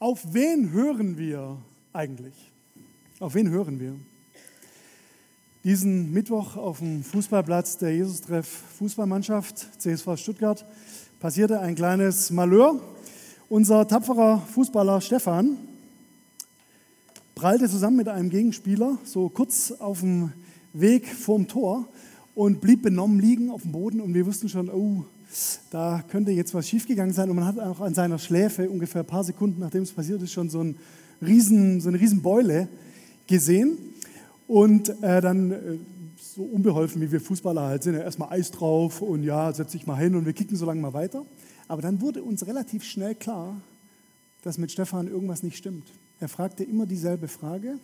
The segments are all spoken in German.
Auf wen hören wir eigentlich? Auf wen hören wir? Diesen Mittwoch auf dem Fußballplatz der Jesus-Treff Fußballmannschaft CSV Stuttgart passierte ein kleines Malheur. Unser tapferer Fußballer Stefan prallte zusammen mit einem Gegenspieler so kurz auf dem Weg vorm Tor und blieb benommen liegen auf dem Boden und wir wussten schon, oh, da könnte jetzt was schiefgegangen sein. Und man hat auch an seiner Schläfe ungefähr ein paar Sekunden, nachdem es passiert ist, schon so, ein riesen, so eine Riesenbeule gesehen. Und äh, dann, äh, so unbeholfen wie wir Fußballer halt sind, ja, erstmal Eis drauf und ja, setz dich mal hin und wir kicken so lange mal weiter. Aber dann wurde uns relativ schnell klar, dass mit Stefan irgendwas nicht stimmt. Er fragte immer dieselbe Frage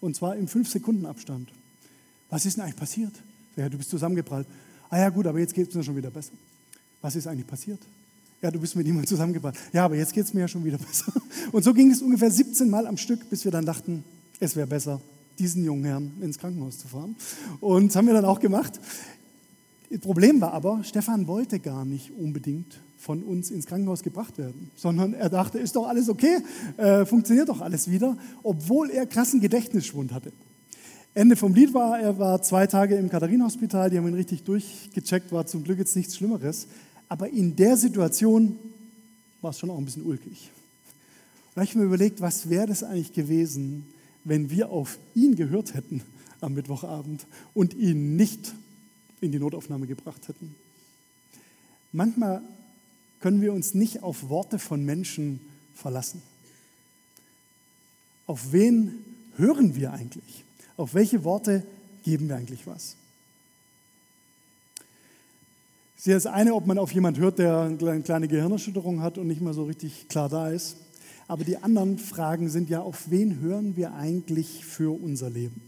und zwar im 5-Sekunden-Abstand. Was ist denn eigentlich passiert? Ja, du bist zusammengeprallt. Ah ja, gut, aber jetzt geht es mir schon wieder besser. Was ist eigentlich passiert? Ja, du bist mit jemandem zusammengebracht. Ja, aber jetzt geht es mir ja schon wieder besser. Und so ging es ungefähr 17 Mal am Stück, bis wir dann dachten, es wäre besser, diesen jungen Herrn ins Krankenhaus zu fahren. Und das haben wir dann auch gemacht. Das Problem war aber, Stefan wollte gar nicht unbedingt von uns ins Krankenhaus gebracht werden, sondern er dachte, ist doch alles okay, äh, funktioniert doch alles wieder, obwohl er krassen Gedächtnisschwund hatte. Ende vom Lied war, er war zwei Tage im Katharinenhospital, die haben ihn richtig durchgecheckt, war zum Glück jetzt nichts Schlimmeres. Aber in der Situation war es schon auch ein bisschen ulkig. Da habe ich mir überlegt, was wäre das eigentlich gewesen, wenn wir auf ihn gehört hätten am Mittwochabend und ihn nicht in die Notaufnahme gebracht hätten. Manchmal können wir uns nicht auf Worte von Menschen verlassen. Auf wen hören wir eigentlich? Auf welche Worte geben wir eigentlich was? Ist das eine, ob man auf jemand hört, der eine kleine Gehirnerschütterung hat und nicht mehr so richtig klar da ist. Aber die anderen Fragen sind ja, auf wen hören wir eigentlich für unser Leben?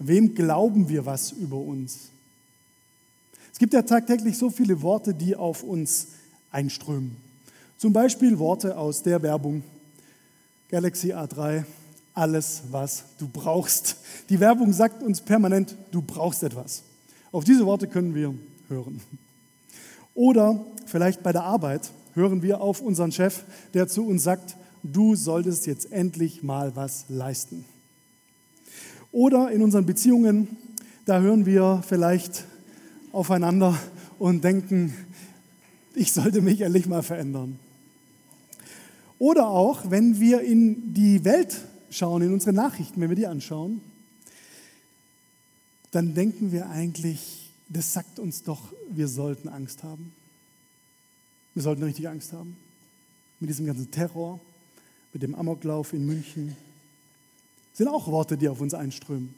Wem glauben wir was über uns? Es gibt ja tagtäglich so viele Worte, die auf uns einströmen. Zum Beispiel Worte aus der Werbung. Galaxy A3, alles, was du brauchst. Die Werbung sagt uns permanent, du brauchst etwas. Auf diese Worte können wir hören. Oder vielleicht bei der Arbeit hören wir auf unseren Chef, der zu uns sagt, du solltest jetzt endlich mal was leisten. Oder in unseren Beziehungen, da hören wir vielleicht aufeinander und denken, ich sollte mich endlich mal verändern. Oder auch, wenn wir in die Welt schauen, in unsere Nachrichten, wenn wir die anschauen, dann denken wir eigentlich, das sagt uns doch, wir sollten Angst haben. Wir sollten richtig Angst haben. Mit diesem ganzen Terror, mit dem Amoklauf in München. Sind auch Worte, die auf uns einströmen.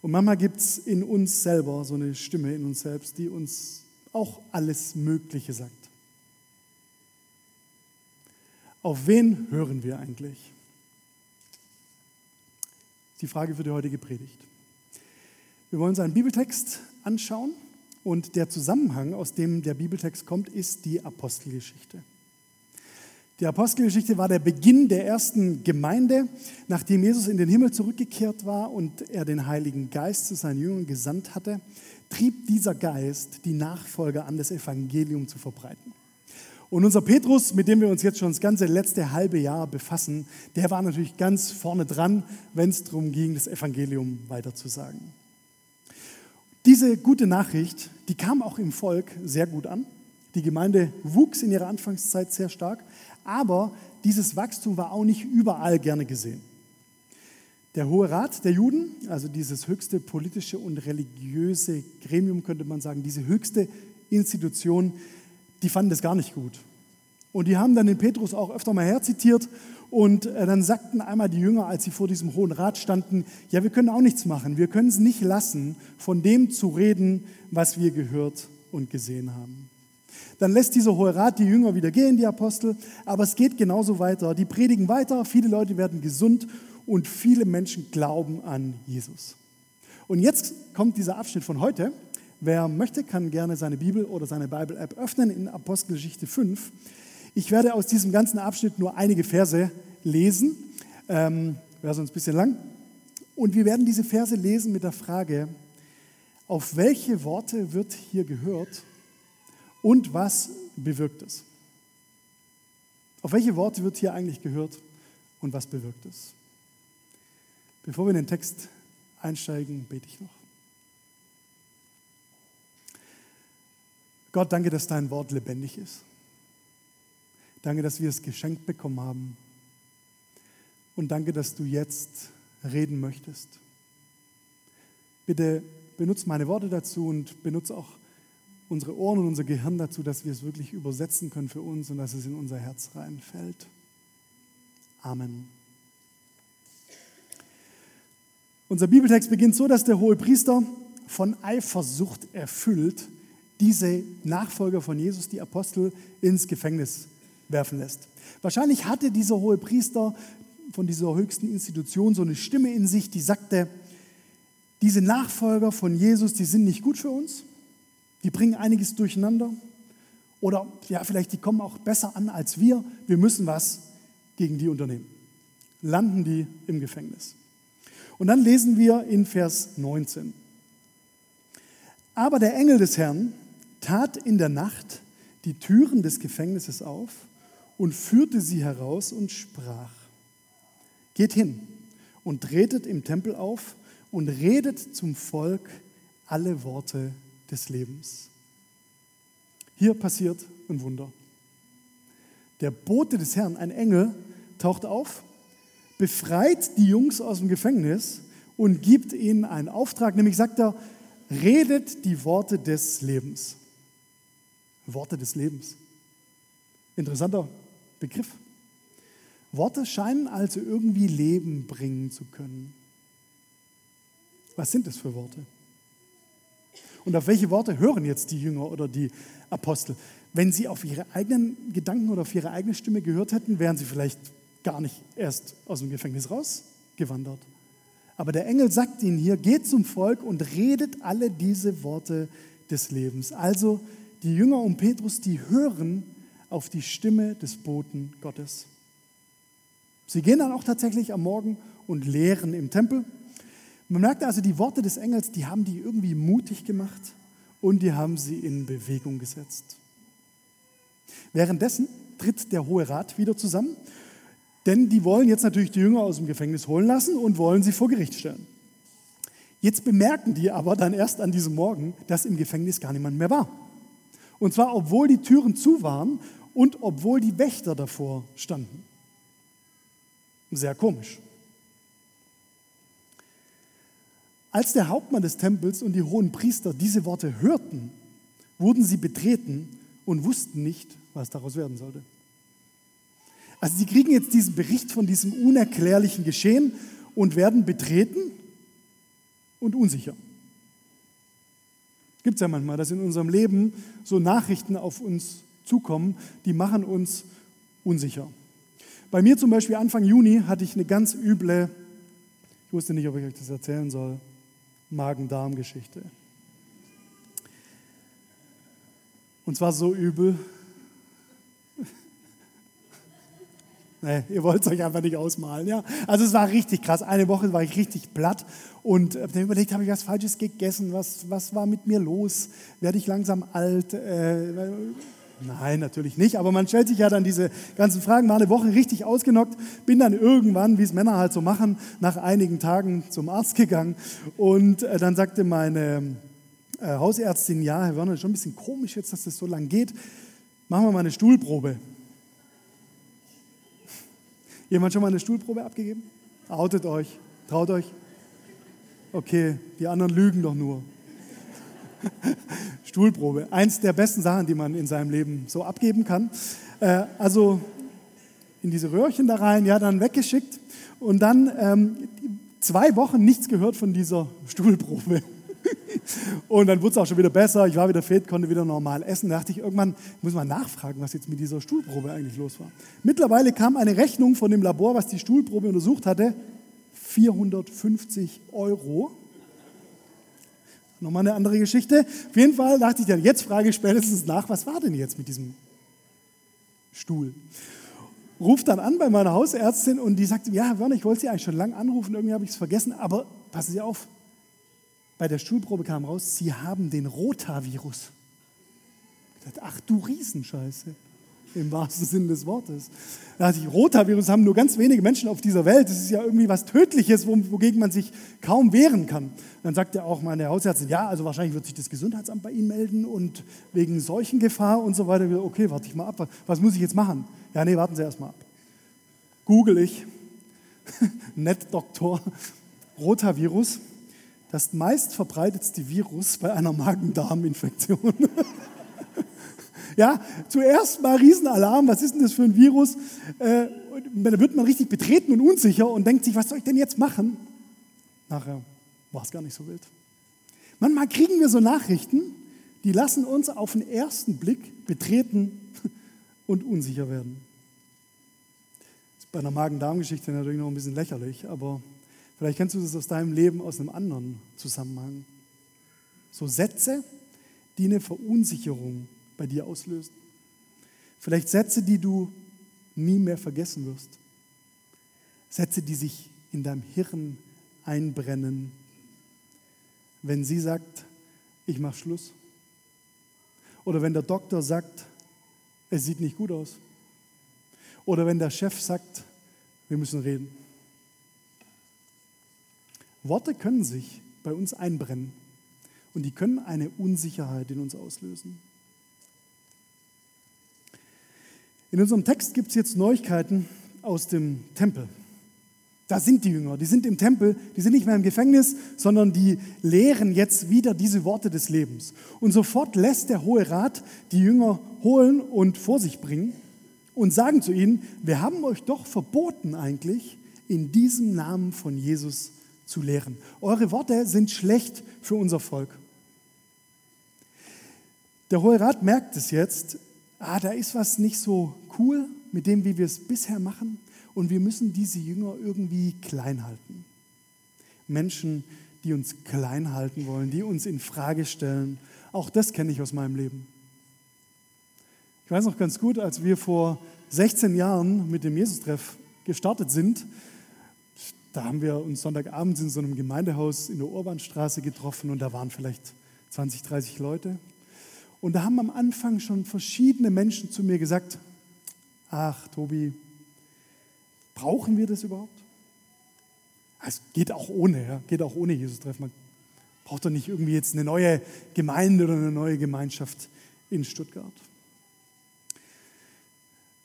Und manchmal gibt es in uns selber so eine Stimme in uns selbst, die uns auch alles Mögliche sagt. Auf wen hören wir eigentlich? Das ist die Frage für die heutige Predigt. Wir wollen uns einen Bibeltext anschauen und der Zusammenhang, aus dem der Bibeltext kommt, ist die Apostelgeschichte. Die Apostelgeschichte war der Beginn der ersten Gemeinde, nachdem Jesus in den Himmel zurückgekehrt war und er den Heiligen Geist zu seinen Jüngern gesandt hatte, trieb dieser Geist die Nachfolger an, das Evangelium zu verbreiten. Und unser Petrus, mit dem wir uns jetzt schon das ganze letzte halbe Jahr befassen, der war natürlich ganz vorne dran, wenn es darum ging, das Evangelium weiterzusagen. Diese gute Nachricht, die kam auch im Volk sehr gut an. Die Gemeinde wuchs in ihrer Anfangszeit sehr stark, aber dieses Wachstum war auch nicht überall gerne gesehen. Der Hohe Rat der Juden, also dieses höchste politische und religiöse Gremium, könnte man sagen, diese höchste Institution, die fanden das gar nicht gut. Und die haben dann den Petrus auch öfter mal herzitiert und äh, dann sagten einmal die Jünger, als sie vor diesem Hohen Rat standen, ja, wir können auch nichts machen. Wir können es nicht lassen, von dem zu reden, was wir gehört und gesehen haben. Dann lässt dieser Hohe Rat die Jünger wieder gehen, die Apostel, aber es geht genauso weiter. Die predigen weiter, viele Leute werden gesund und viele Menschen glauben an Jesus. Und jetzt kommt dieser Abschnitt von heute. Wer möchte, kann gerne seine Bibel oder seine Bible-App öffnen in Apostelgeschichte 5. Ich werde aus diesem ganzen Abschnitt nur einige Verse lesen, ähm, wäre sonst ein bisschen lang. Und wir werden diese Verse lesen mit der Frage, auf welche Worte wird hier gehört und was bewirkt es? Auf welche Worte wird hier eigentlich gehört und was bewirkt es? Bevor wir in den Text einsteigen, bete ich noch. Gott, danke, dass dein Wort lebendig ist. Danke, dass wir es geschenkt bekommen haben. Und danke, dass du jetzt reden möchtest. Bitte benutze meine Worte dazu und benutze auch unsere Ohren und unser Gehirn dazu, dass wir es wirklich übersetzen können für uns und dass es in unser Herz reinfällt. Amen. Unser Bibeltext beginnt so, dass der hohe Priester von Eifersucht erfüllt diese Nachfolger von Jesus, die Apostel, ins Gefängnis werfen lässt. Wahrscheinlich hatte dieser hohe Priester von dieser höchsten Institution so eine Stimme in sich, die sagte, diese Nachfolger von Jesus, die sind nicht gut für uns, die bringen einiges durcheinander oder ja, vielleicht die kommen auch besser an als wir, wir müssen was gegen die unternehmen. Landen die im Gefängnis. Und dann lesen wir in Vers 19. Aber der Engel des Herrn tat in der Nacht die Türen des Gefängnisses auf und führte sie heraus und sprach, geht hin und tretet im Tempel auf und redet zum Volk alle Worte des Lebens. Hier passiert ein Wunder. Der Bote des Herrn, ein Engel, taucht auf, befreit die Jungs aus dem Gefängnis und gibt ihnen einen Auftrag, nämlich sagt er, redet die Worte des Lebens. Worte des Lebens. Interessanter Begriff. Worte scheinen also irgendwie Leben bringen zu können. Was sind es für Worte? Und auf welche Worte hören jetzt die Jünger oder die Apostel? Wenn sie auf ihre eigenen Gedanken oder auf ihre eigene Stimme gehört hätten, wären sie vielleicht gar nicht erst aus dem Gefängnis rausgewandert. Aber der Engel sagt ihnen hier, geht zum Volk und redet alle diese Worte des Lebens. Also die Jünger um Petrus, die hören auf die Stimme des Boten Gottes. Sie gehen dann auch tatsächlich am Morgen und lehren im Tempel. Man merkt also, die Worte des Engels, die haben die irgendwie mutig gemacht und die haben sie in Bewegung gesetzt. Währenddessen tritt der Hohe Rat wieder zusammen, denn die wollen jetzt natürlich die Jünger aus dem Gefängnis holen lassen und wollen sie vor Gericht stellen. Jetzt bemerken die aber dann erst an diesem Morgen, dass im Gefängnis gar niemand mehr war. Und zwar, obwohl die Türen zu waren und obwohl die Wächter davor standen. Sehr komisch. Als der Hauptmann des Tempels und die hohen Priester diese Worte hörten, wurden sie betreten und wussten nicht, was daraus werden sollte. Also sie kriegen jetzt diesen Bericht von diesem unerklärlichen Geschehen und werden betreten und unsicher. Gibt es ja manchmal, dass in unserem Leben so Nachrichten auf uns zukommen, die machen uns unsicher. Bei mir zum Beispiel Anfang Juni hatte ich eine ganz üble, ich wusste nicht, ob ich euch das erzählen soll, Magen-Darm-Geschichte. Und zwar so übel. nee, ihr wollt es euch einfach nicht ausmalen. Ja? Also es war richtig krass. Eine Woche war ich richtig platt und habe dann überlegt, habe ich was Falsches gegessen? Was, was war mit mir los? Werde ich langsam alt? Äh, nein, natürlich nicht. Aber man stellt sich ja dann diese ganzen Fragen. War eine Woche richtig ausgenockt. Bin dann irgendwann, wie es Männer halt so machen, nach einigen Tagen zum Arzt gegangen. Und äh, dann sagte meine äh, Hausärztin, ja, Herr Werner, schon ein bisschen komisch jetzt, dass das so lang geht. Machen wir mal eine Stuhlprobe. Jemand schon mal eine Stuhlprobe abgegeben? Outet euch, traut euch. Okay, die anderen lügen doch nur. Stuhlprobe, eins der besten Sachen, die man in seinem Leben so abgeben kann. Äh, also in diese Röhrchen da rein, ja, dann weggeschickt und dann ähm, zwei Wochen nichts gehört von dieser Stuhlprobe. Und dann wurde es auch schon wieder besser. Ich war wieder fit, konnte wieder normal essen. Da dachte ich irgendwann, muss mal nachfragen, was jetzt mit dieser Stuhlprobe eigentlich los war. Mittlerweile kam eine Rechnung von dem Labor, was die Stuhlprobe untersucht hatte, 450 Euro. Nochmal eine andere Geschichte. Auf jeden Fall dachte ich dann, jetzt frage ich spätestens nach, was war denn jetzt mit diesem Stuhl? Ruft dann an bei meiner Hausärztin und die sagt, ja, Werner, ich wollte Sie eigentlich schon lange anrufen, irgendwie habe ich es vergessen, aber passen Sie auf, bei der Stuhlprobe kam raus, Sie haben den Rotavirus. Ich dachte, ach du Riesenscheiße. Im wahrsten Sinne des Wortes. Das Rotavirus haben nur ganz wenige Menschen auf dieser Welt. Das ist ja irgendwie was Tödliches, wogegen man sich kaum wehren kann. Dann sagt ja auch meine Hausärztin, ja, also wahrscheinlich wird sich das Gesundheitsamt bei Ihnen melden und wegen Seuchengefahr und so weiter. Okay, warte ich mal ab. Was muss ich jetzt machen? Ja, nee, warten Sie erst mal ab. Google ich, Netdoktor, Rotavirus, das meistverbreitetste Virus bei einer Magen-Darm-Infektion. Ja, zuerst mal Riesenalarm, was ist denn das für ein Virus? Äh, da wird man richtig betreten und unsicher und denkt sich, was soll ich denn jetzt machen? Nachher war es gar nicht so wild. Manchmal kriegen wir so Nachrichten, die lassen uns auf den ersten Blick betreten und unsicher werden. Das ist bei einer Magen-Darm-Geschichte natürlich noch ein bisschen lächerlich, aber vielleicht kennst du das aus deinem Leben aus einem anderen Zusammenhang. So Sätze, die eine Verunsicherung bei dir auslösen. Vielleicht Sätze, die du nie mehr vergessen wirst. Sätze, die sich in deinem Hirn einbrennen. Wenn sie sagt, ich mache Schluss. Oder wenn der Doktor sagt, es sieht nicht gut aus. Oder wenn der Chef sagt, wir müssen reden. Worte können sich bei uns einbrennen und die können eine Unsicherheit in uns auslösen. In unserem Text gibt es jetzt Neuigkeiten aus dem Tempel. Da sind die Jünger, die sind im Tempel, die sind nicht mehr im Gefängnis, sondern die lehren jetzt wieder diese Worte des Lebens. Und sofort lässt der Hohe Rat die Jünger holen und vor sich bringen und sagen zu ihnen, wir haben euch doch verboten eigentlich, in diesem Namen von Jesus zu lehren. Eure Worte sind schlecht für unser Volk. Der Hohe Rat merkt es jetzt ah, da ist was nicht so cool mit dem, wie wir es bisher machen und wir müssen diese Jünger irgendwie klein halten. Menschen, die uns klein halten wollen, die uns in Frage stellen. Auch das kenne ich aus meinem Leben. Ich weiß noch ganz gut, als wir vor 16 Jahren mit dem Jesus-Treff gestartet sind, da haben wir uns Sonntagabends in so einem Gemeindehaus in der Urbanstraße getroffen und da waren vielleicht 20, 30 Leute. Und da haben am Anfang schon verschiedene Menschen zu mir gesagt, ach Tobi, brauchen wir das überhaupt? Es geht auch ohne, ja, geht auch ohne Jesus-Treffen. Man braucht doch nicht irgendwie jetzt eine neue Gemeinde oder eine neue Gemeinschaft in Stuttgart.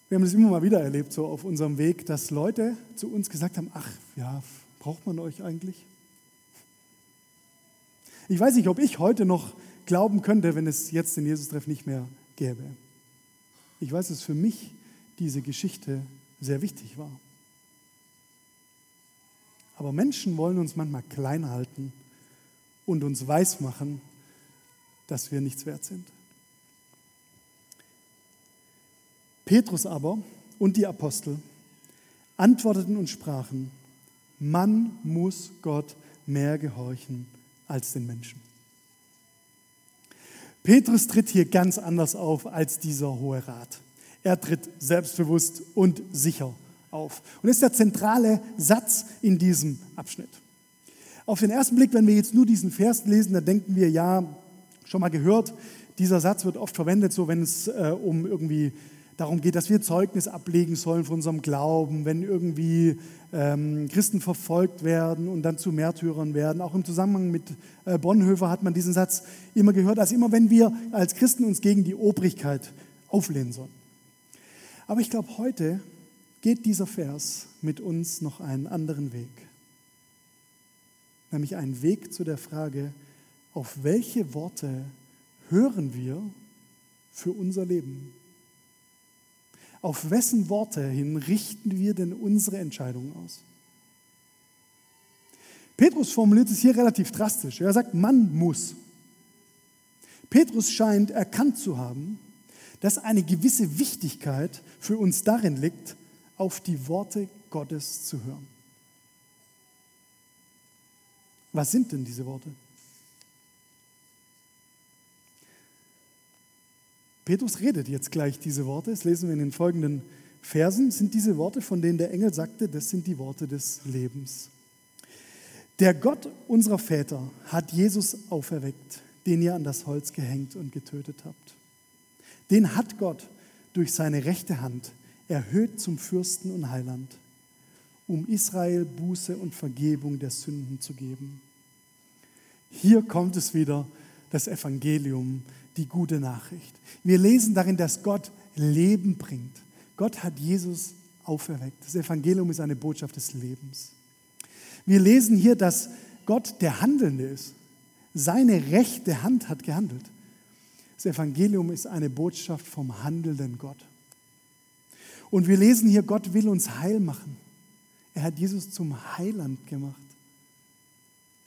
Wir haben das immer mal wieder erlebt, so auf unserem Weg, dass Leute zu uns gesagt haben, ach ja, braucht man euch eigentlich? Ich weiß nicht, ob ich heute noch glauben könnte, wenn es jetzt den Jesus-Treff nicht mehr gäbe. Ich weiß, dass für mich diese Geschichte sehr wichtig war. Aber Menschen wollen uns manchmal klein halten und uns weismachen, dass wir nichts wert sind. Petrus aber und die Apostel antworteten und sprachen, man muss Gott mehr gehorchen als den Menschen. Petrus tritt hier ganz anders auf als dieser Hohe Rat. Er tritt selbstbewusst und sicher auf. Und das ist der zentrale Satz in diesem Abschnitt. Auf den ersten Blick, wenn wir jetzt nur diesen Vers lesen, dann denken wir, ja, schon mal gehört, dieser Satz wird oft verwendet, so wenn es äh, um irgendwie darum geht, dass wir Zeugnis ablegen sollen von unserem Glauben, wenn irgendwie ähm, Christen verfolgt werden und dann zu Märtyrern werden. Auch im Zusammenhang mit äh, Bonhoeffer hat man diesen Satz immer gehört, als immer wenn wir als Christen uns gegen die Obrigkeit auflehnen sollen. Aber ich glaube, heute geht dieser Vers mit uns noch einen anderen Weg. Nämlich einen Weg zu der Frage, auf welche Worte hören wir für unser Leben? Auf wessen Worte hin richten wir denn unsere Entscheidungen aus? Petrus formuliert es hier relativ drastisch. Er sagt, man muss. Petrus scheint erkannt zu haben, dass eine gewisse Wichtigkeit für uns darin liegt, auf die Worte Gottes zu hören. Was sind denn diese Worte? Petrus redet jetzt gleich diese Worte, das lesen wir in den folgenden Versen, sind diese Worte, von denen der Engel sagte, das sind die Worte des Lebens. Der Gott unserer Väter hat Jesus auferweckt, den ihr an das Holz gehängt und getötet habt. Den hat Gott durch seine rechte Hand erhöht zum Fürsten und Heiland, um Israel Buße und Vergebung der Sünden zu geben. Hier kommt es wieder, das Evangelium, die gute Nachricht. Wir lesen darin, dass Gott Leben bringt. Gott hat Jesus auferweckt. Das Evangelium ist eine Botschaft des Lebens. Wir lesen hier, dass Gott der Handelnde ist. Seine rechte Hand hat gehandelt. Das Evangelium ist eine Botschaft vom handelnden Gott. Und wir lesen hier, Gott will uns heil machen. Er hat Jesus zum Heiland gemacht.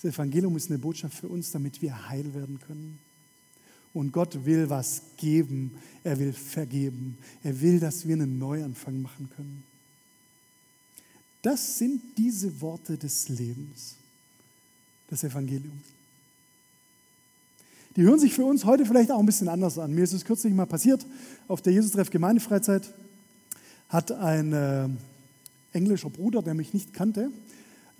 Das Evangelium ist eine Botschaft für uns, damit wir heil werden können. Und Gott will was geben. Er will vergeben. Er will, dass wir einen Neuanfang machen können. Das sind diese Worte des Lebens, das Evangelium. Die hören sich für uns heute vielleicht auch ein bisschen anders an. Mir ist es kürzlich mal passiert, auf der Jesus-Treff Gemeindefreizeit hat ein äh, englischer Bruder, der mich nicht kannte,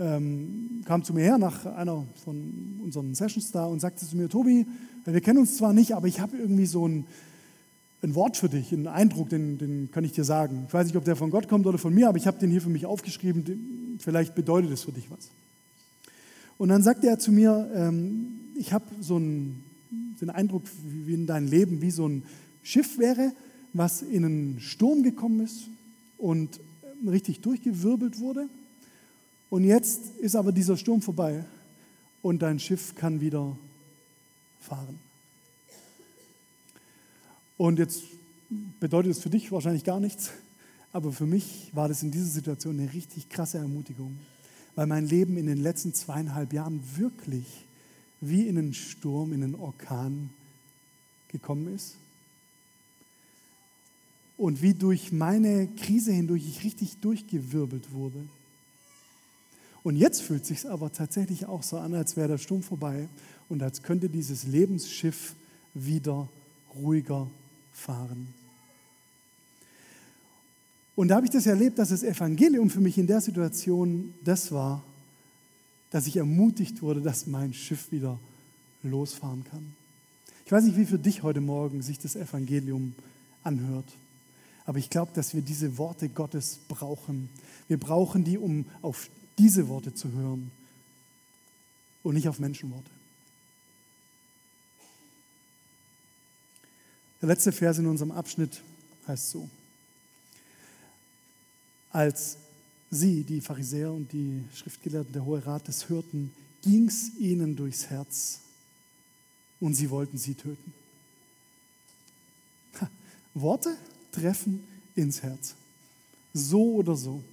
ähm, kam zu mir her nach einer von unseren Sessions da und sagte zu mir, Tobi, wir kennen uns zwar nicht, aber ich habe irgendwie so ein, ein Wort für dich, einen Eindruck, den, den kann ich dir sagen. Ich weiß nicht, ob der von Gott kommt oder von mir, aber ich habe den hier für mich aufgeschrieben. Vielleicht bedeutet es für dich was. Und dann sagte er zu mir, ähm, ich habe so einen, einen Eindruck, wie in deinem Leben wie so ein Schiff wäre, was in einen Sturm gekommen ist und richtig durchgewirbelt wurde. Und jetzt ist aber dieser Sturm vorbei und dein Schiff kann wieder fahren. Und jetzt bedeutet es für dich wahrscheinlich gar nichts, aber für mich war das in dieser Situation eine richtig krasse Ermutigung, weil mein Leben in den letzten zweieinhalb Jahren wirklich wie in einen Sturm, in einen Orkan gekommen ist. Und wie durch meine Krise hindurch ich richtig durchgewirbelt wurde. Und jetzt fühlt sich aber tatsächlich auch so an, als wäre der Sturm vorbei und als könnte dieses Lebensschiff wieder ruhiger fahren. Und da habe ich das erlebt, dass das Evangelium für mich in der Situation das war, dass ich ermutigt wurde, dass mein Schiff wieder losfahren kann. Ich weiß nicht, wie für dich heute Morgen sich das Evangelium anhört, aber ich glaube, dass wir diese Worte Gottes brauchen. Wir brauchen die, um auf diese Worte zu hören und nicht auf Menschenworte. Der letzte Vers in unserem Abschnitt heißt so. Als sie, die Pharisäer und die Schriftgelehrten, der Hohe Rat, das hörten, ging es ihnen durchs Herz und sie wollten sie töten. Ha, Worte treffen ins Herz. So oder so.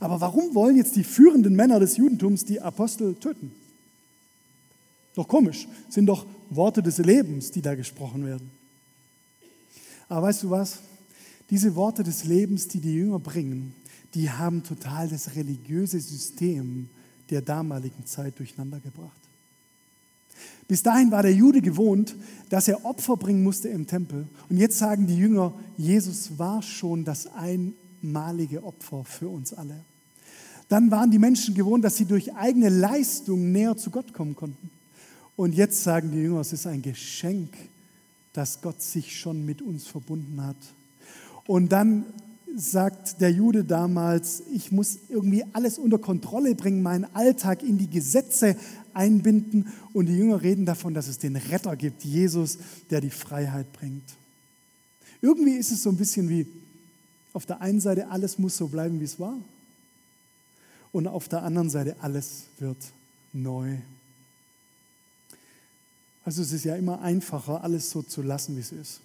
Aber warum wollen jetzt die führenden Männer des Judentums die Apostel töten? Doch komisch, sind doch Worte des Lebens, die da gesprochen werden. Aber weißt du was? Diese Worte des Lebens, die die Jünger bringen, die haben total das religiöse System der damaligen Zeit durcheinander gebracht. Bis dahin war der Jude gewohnt, dass er Opfer bringen musste im Tempel. Und jetzt sagen die Jünger, Jesus war schon das einmalige Opfer für uns alle. Dann waren die Menschen gewohnt, dass sie durch eigene Leistung näher zu Gott kommen konnten. Und jetzt sagen die Jünger, es ist ein Geschenk, dass Gott sich schon mit uns verbunden hat. Und dann sagt der Jude damals, ich muss irgendwie alles unter Kontrolle bringen, meinen Alltag in die Gesetze einbinden. Und die Jünger reden davon, dass es den Retter gibt, Jesus, der die Freiheit bringt. Irgendwie ist es so ein bisschen wie auf der einen Seite, alles muss so bleiben, wie es war und auf der anderen Seite alles wird neu. Also es ist ja immer einfacher, alles so zu lassen, wie es ist.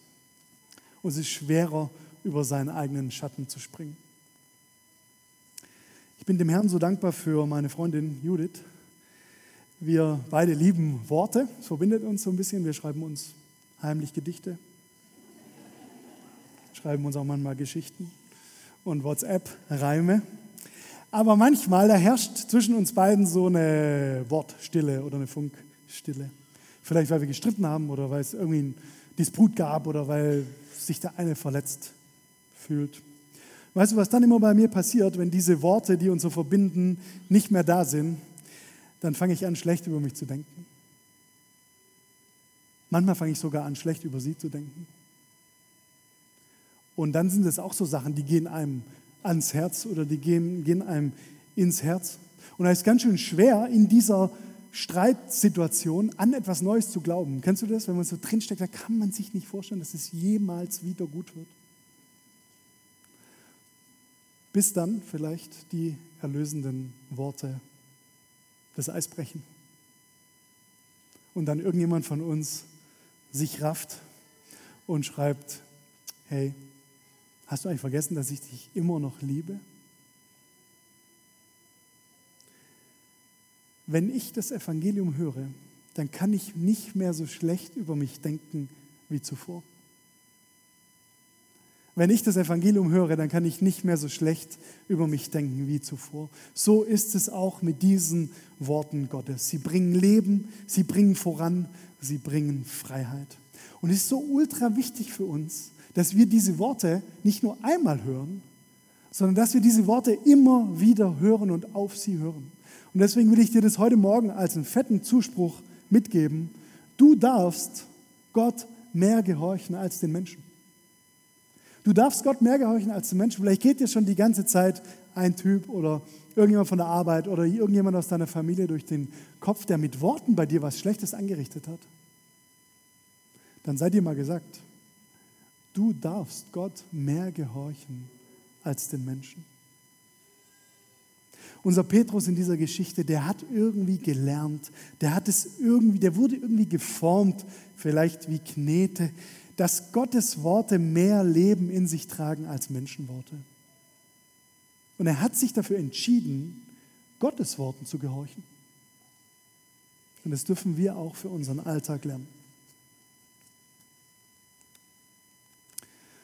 Und es ist schwerer, über seinen eigenen Schatten zu springen. Ich bin dem Herrn so dankbar für meine Freundin Judith. Wir beide lieben Worte, es verbindet uns so ein bisschen. Wir schreiben uns heimlich Gedichte, schreiben uns auch manchmal Geschichten und WhatsApp-Reime. Aber manchmal, da herrscht zwischen uns beiden so eine Wortstille oder eine Funkstille. Vielleicht, weil wir gestritten haben oder weil es irgendwie einen Disput gab oder weil sich der eine verletzt fühlt. Weißt du, was dann immer bei mir passiert, wenn diese Worte, die uns so verbinden, nicht mehr da sind? Dann fange ich an, schlecht über mich zu denken. Manchmal fange ich sogar an, schlecht über sie zu denken. Und dann sind es auch so Sachen, die gehen einem ans Herz oder die gehen, gehen einem ins Herz. Und da ist ganz schön schwer, in dieser Streitsituation an etwas Neues zu glauben. Kennst du das? Wenn man so drinsteckt, da kann man sich nicht vorstellen, dass es jemals wieder gut wird. Bis dann vielleicht die erlösenden Worte das Eis brechen. Und dann irgendjemand von uns sich rafft und schreibt, hey, hast du eigentlich vergessen, dass ich dich immer noch liebe? Wenn ich das Evangelium höre, dann kann ich nicht mehr so schlecht über mich denken wie zuvor. Wenn ich das Evangelium höre, dann kann ich nicht mehr so schlecht über mich denken wie zuvor. So ist es auch mit diesen Worten Gottes. Sie bringen Leben, sie bringen voran, sie bringen Freiheit. Und es ist so ultra wichtig für uns, dass wir diese Worte nicht nur einmal hören, sondern dass wir diese Worte immer wieder hören und auf sie hören. Und deswegen will ich dir das heute Morgen als einen fetten Zuspruch mitgeben. Du darfst Gott mehr gehorchen als den Menschen. Du darfst Gott mehr gehorchen als den Menschen. Vielleicht geht dir schon die ganze Zeit ein Typ oder irgendjemand von der Arbeit oder irgendjemand aus deiner Familie durch den Kopf, der mit Worten bei dir was Schlechtes angerichtet hat. Dann sei dir mal gesagt, du darfst Gott mehr gehorchen als den Menschen. Unser Petrus in dieser Geschichte, der hat irgendwie gelernt, der hat es irgendwie, der wurde irgendwie geformt, vielleicht wie Knete, dass Gottes Worte mehr Leben in sich tragen als Menschenworte. Und er hat sich dafür entschieden, Gottes Worten zu gehorchen. Und das dürfen wir auch für unseren Alltag lernen.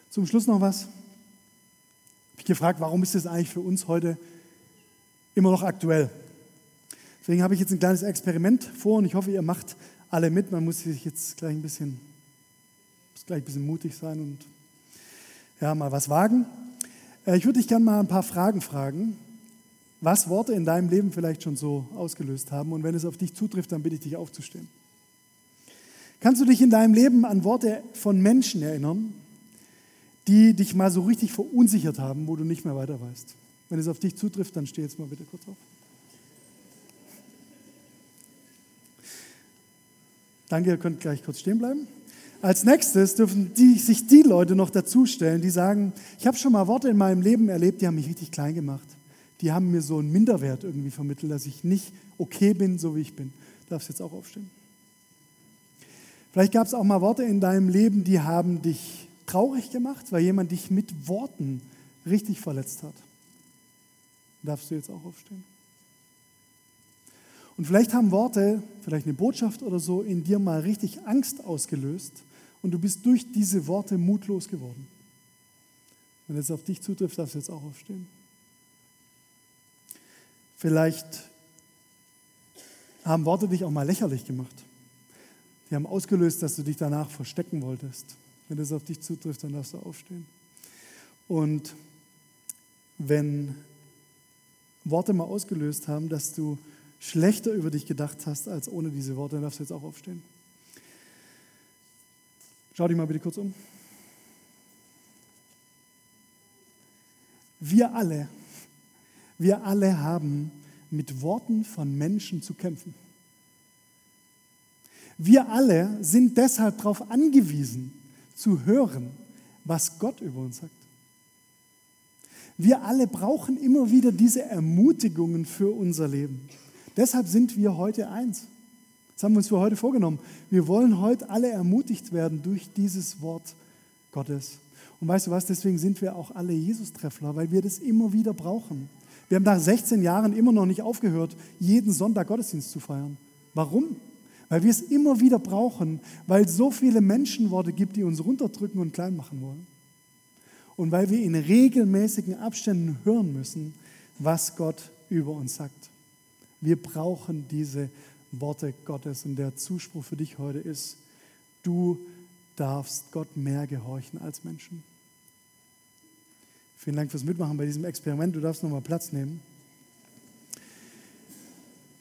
Zum Schluss noch was. Ich habe gefragt, warum ist das eigentlich für uns heute immer noch aktuell? Deswegen habe ich jetzt ein kleines Experiment vor und ich hoffe, ihr macht alle mit. Man muss sich jetzt gleich ein bisschen muss gleich ein bisschen mutig sein und ja, mal was wagen. Äh, ich würde dich gerne mal ein paar Fragen fragen, was Worte in deinem Leben vielleicht schon so ausgelöst haben. Und wenn es auf dich zutrifft, dann bitte ich dich aufzustehen. Kannst du dich in deinem Leben an Worte von Menschen erinnern, die dich mal so richtig verunsichert haben, wo du nicht mehr weiter weißt? Wenn es auf dich zutrifft, dann steh jetzt mal bitte kurz auf. Danke, ihr könnt gleich kurz stehen bleiben. Als nächstes dürfen die, sich die Leute noch dazustellen, die sagen, ich habe schon mal Worte in meinem Leben erlebt, die haben mich richtig klein gemacht. Die haben mir so einen Minderwert irgendwie vermittelt, dass ich nicht okay bin, so wie ich bin. Du darfst jetzt auch aufstehen. Vielleicht gab es auch mal Worte in deinem Leben, die haben dich traurig gemacht, weil jemand dich mit Worten richtig verletzt hat. Darfst du jetzt auch aufstehen? Und vielleicht haben Worte, vielleicht eine Botschaft oder so, in dir mal richtig Angst ausgelöst und du bist durch diese Worte mutlos geworden. Wenn es auf dich zutrifft, darfst du jetzt auch aufstehen. Vielleicht haben Worte dich auch mal lächerlich gemacht. Die haben ausgelöst, dass du dich danach verstecken wolltest. Wenn es auf dich zutrifft, dann darfst du aufstehen. Und wenn Worte mal ausgelöst haben, dass du schlechter über dich gedacht hast als ohne diese Worte, dann darfst du jetzt auch aufstehen. Schau dich mal bitte kurz um. Wir alle, wir alle haben mit Worten von Menschen zu kämpfen. Wir alle sind deshalb darauf angewiesen, zu hören, was Gott über uns sagt. Wir alle brauchen immer wieder diese Ermutigungen für unser Leben. Deshalb sind wir heute eins. Das haben wir uns für heute vorgenommen. Wir wollen heute alle ermutigt werden durch dieses Wort Gottes. Und weißt du was, deswegen sind wir auch alle Jesus-Treffler, weil wir das immer wieder brauchen. Wir haben nach 16 Jahren immer noch nicht aufgehört, jeden Sonntag Gottesdienst zu feiern. Warum? Weil wir es immer wieder brauchen, weil es so viele Menschenworte gibt, die uns runterdrücken und klein machen wollen. Und weil wir in regelmäßigen Abständen hören müssen, was Gott über uns sagt. Wir brauchen diese Worte Gottes. Und der Zuspruch für dich heute ist, du darfst Gott mehr gehorchen als Menschen. Vielen Dank fürs Mitmachen bei diesem Experiment. Du darfst nochmal Platz nehmen.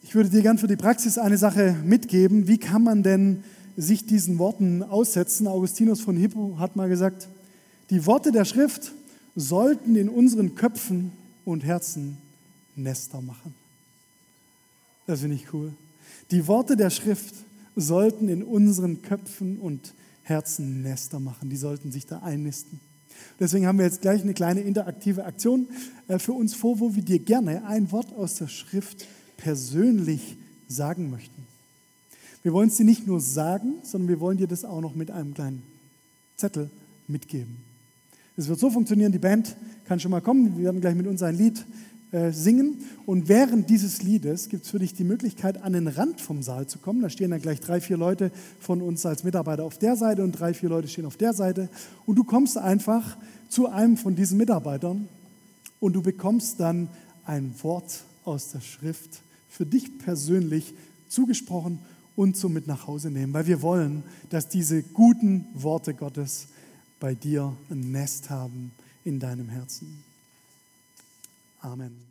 Ich würde dir gern für die Praxis eine Sache mitgeben. Wie kann man denn sich diesen Worten aussetzen? Augustinus von Hippo hat mal gesagt, Die Worte der Schrift sollten in unseren Köpfen und Herzen Nester machen. Das finde ich cool. Die Worte der Schrift sollten in unseren Köpfen und Herzen Nester machen. Die sollten sich da einnisten. Deswegen haben wir jetzt gleich eine kleine interaktive Aktion äh, für uns vor, wo wir dir gerne ein Wort aus der Schrift persönlich sagen möchten. Wir wollen es dir nicht nur sagen, sondern wir wollen dir das auch noch mit einem kleinen Zettel mitgeben. Es wird so funktionieren, die Band kann schon mal kommen, wir werden gleich mit uns ein Lied äh, singen und während dieses Liedes gibt es für dich die Möglichkeit, an den Rand vom Saal zu kommen. Da stehen dann gleich drei, vier Leute von uns als Mitarbeiter auf der Seite und drei, vier Leute stehen auf der Seite und du kommst einfach zu einem von diesen Mitarbeitern und du bekommst dann ein Wort aus der Schrift für dich persönlich zugesprochen und so mit nach Hause nehmen, weil wir wollen, dass diese guten Worte Gottes bei dir ein Nest haben in deinem Herzen. Amen.